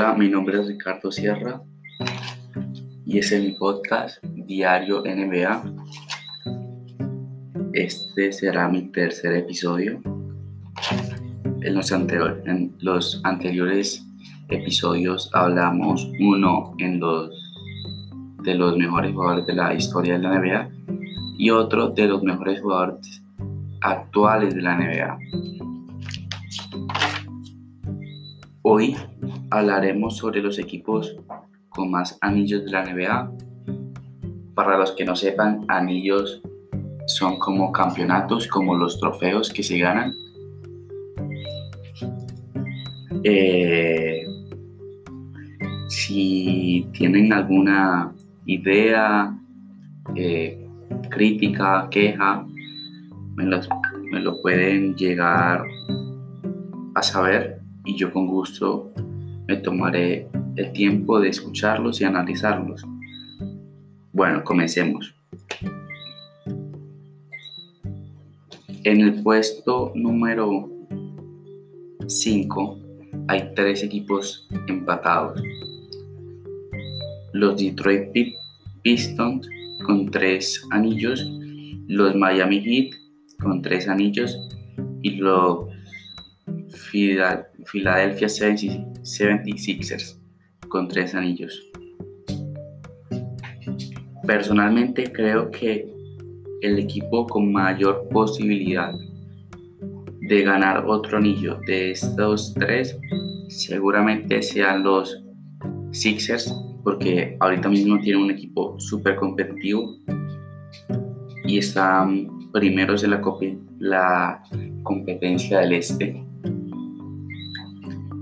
Hola, mi nombre es Ricardo Sierra y es mi podcast Diario NBA. Este será mi tercer episodio. En los, en los anteriores episodios hablamos uno en de los mejores jugadores de la historia de la NBA y otro de los mejores jugadores actuales de la NBA. Hoy hablaremos sobre los equipos con más anillos de la NBA. Para los que no sepan, anillos son como campeonatos, como los trofeos que se ganan. Eh, si tienen alguna idea, eh, crítica, queja, me lo pueden llegar a saber y yo con gusto me tomaré el tiempo de escucharlos y analizarlos. Bueno, comencemos. En el puesto número 5 hay tres equipos empatados. Los Detroit Pistons con tres anillos, los Miami Heat con tres anillos y los 76ers con tres anillos. Personalmente creo que el equipo con mayor posibilidad de ganar otro anillo de estos tres seguramente sean los Sixers porque ahorita mismo tienen un equipo súper competitivo y están primeros en la competencia del este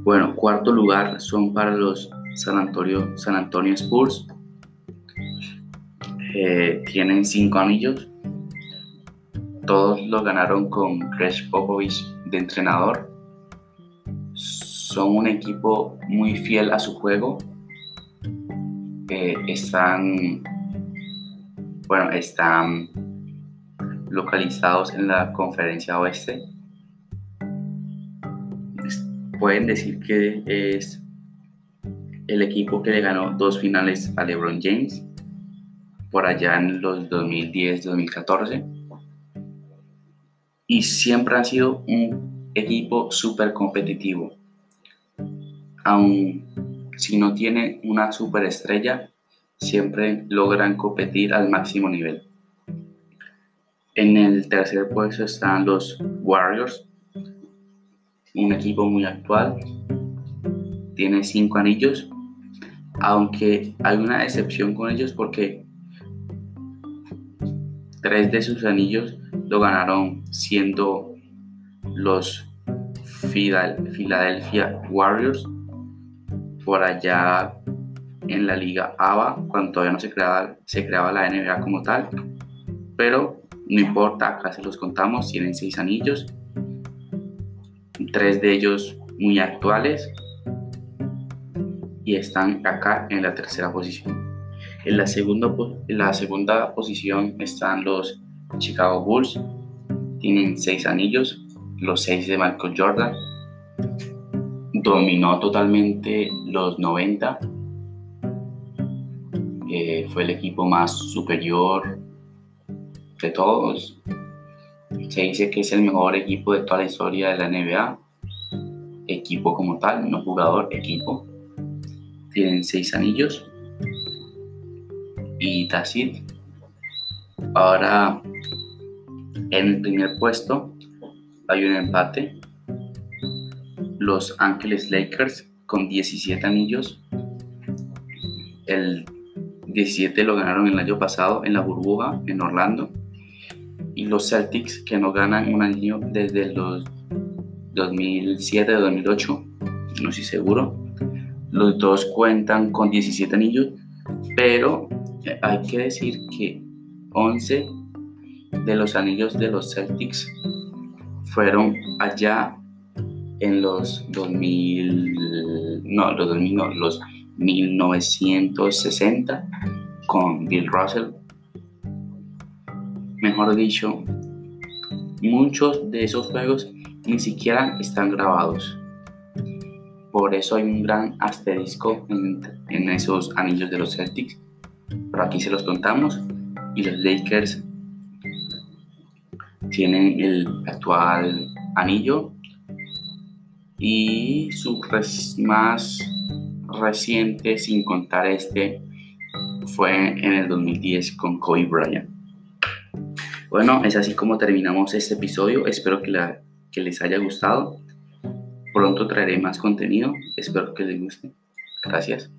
bueno, cuarto lugar son para los San Antonio, San Antonio Spurs. Eh, tienen cinco anillos. Todos los ganaron con Greg Popovich de entrenador. Son un equipo muy fiel a su juego. Eh, están, bueno, están localizados en la conferencia oeste pueden decir que es el equipo que le ganó dos finales a LeBron James por allá en los 2010-2014 y siempre ha sido un equipo súper competitivo. Aun si no tiene una superestrella, siempre logran competir al máximo nivel. En el tercer puesto están los Warriors un equipo muy actual, tiene cinco anillos, aunque hay una excepción con ellos porque tres de sus anillos lo ganaron siendo los Philadelphia Warriors por allá en la liga ABA cuando todavía no se creaba, se creaba la NBA como tal pero no importa, acá se los contamos, tienen seis anillos tres de ellos muy actuales y están acá en la tercera posición. En la segunda, en la segunda posición están los Chicago Bulls, tienen seis anillos, los seis de Michael Jordan, dominó totalmente los 90, eh, fue el equipo más superior de todos, se dice que es el mejor equipo de toda la historia de la NBA. Equipo como tal, no jugador, equipo. Tienen seis anillos. Y that's Ahora, en el primer puesto hay un empate. Los Ángeles Lakers con 17 anillos. El 17 lo ganaron el año pasado en la burbuja en Orlando y los Celtics que no ganan un año desde los 2007-2008, no estoy seguro. Los dos cuentan con 17 anillos, pero eh, hay que decir que 11 de los anillos de los Celtics fueron allá en los 2000, no, los 2000, no, los 1960 con Bill Russell mejor dicho, muchos de esos juegos ni siquiera están grabados. Por eso hay un gran asterisco en, esos anillos de los Celtics. Pero aquí se los contamos. Y los Lakers tienen el actual anillo y su más reciente, sin contar este, fue en el 2010 con Kobe Bryant. Bueno, es así como terminamos este episodio. Espero que, la, que les haya gustado. Pronto traeré más contenido. Espero que les guste. Gracias.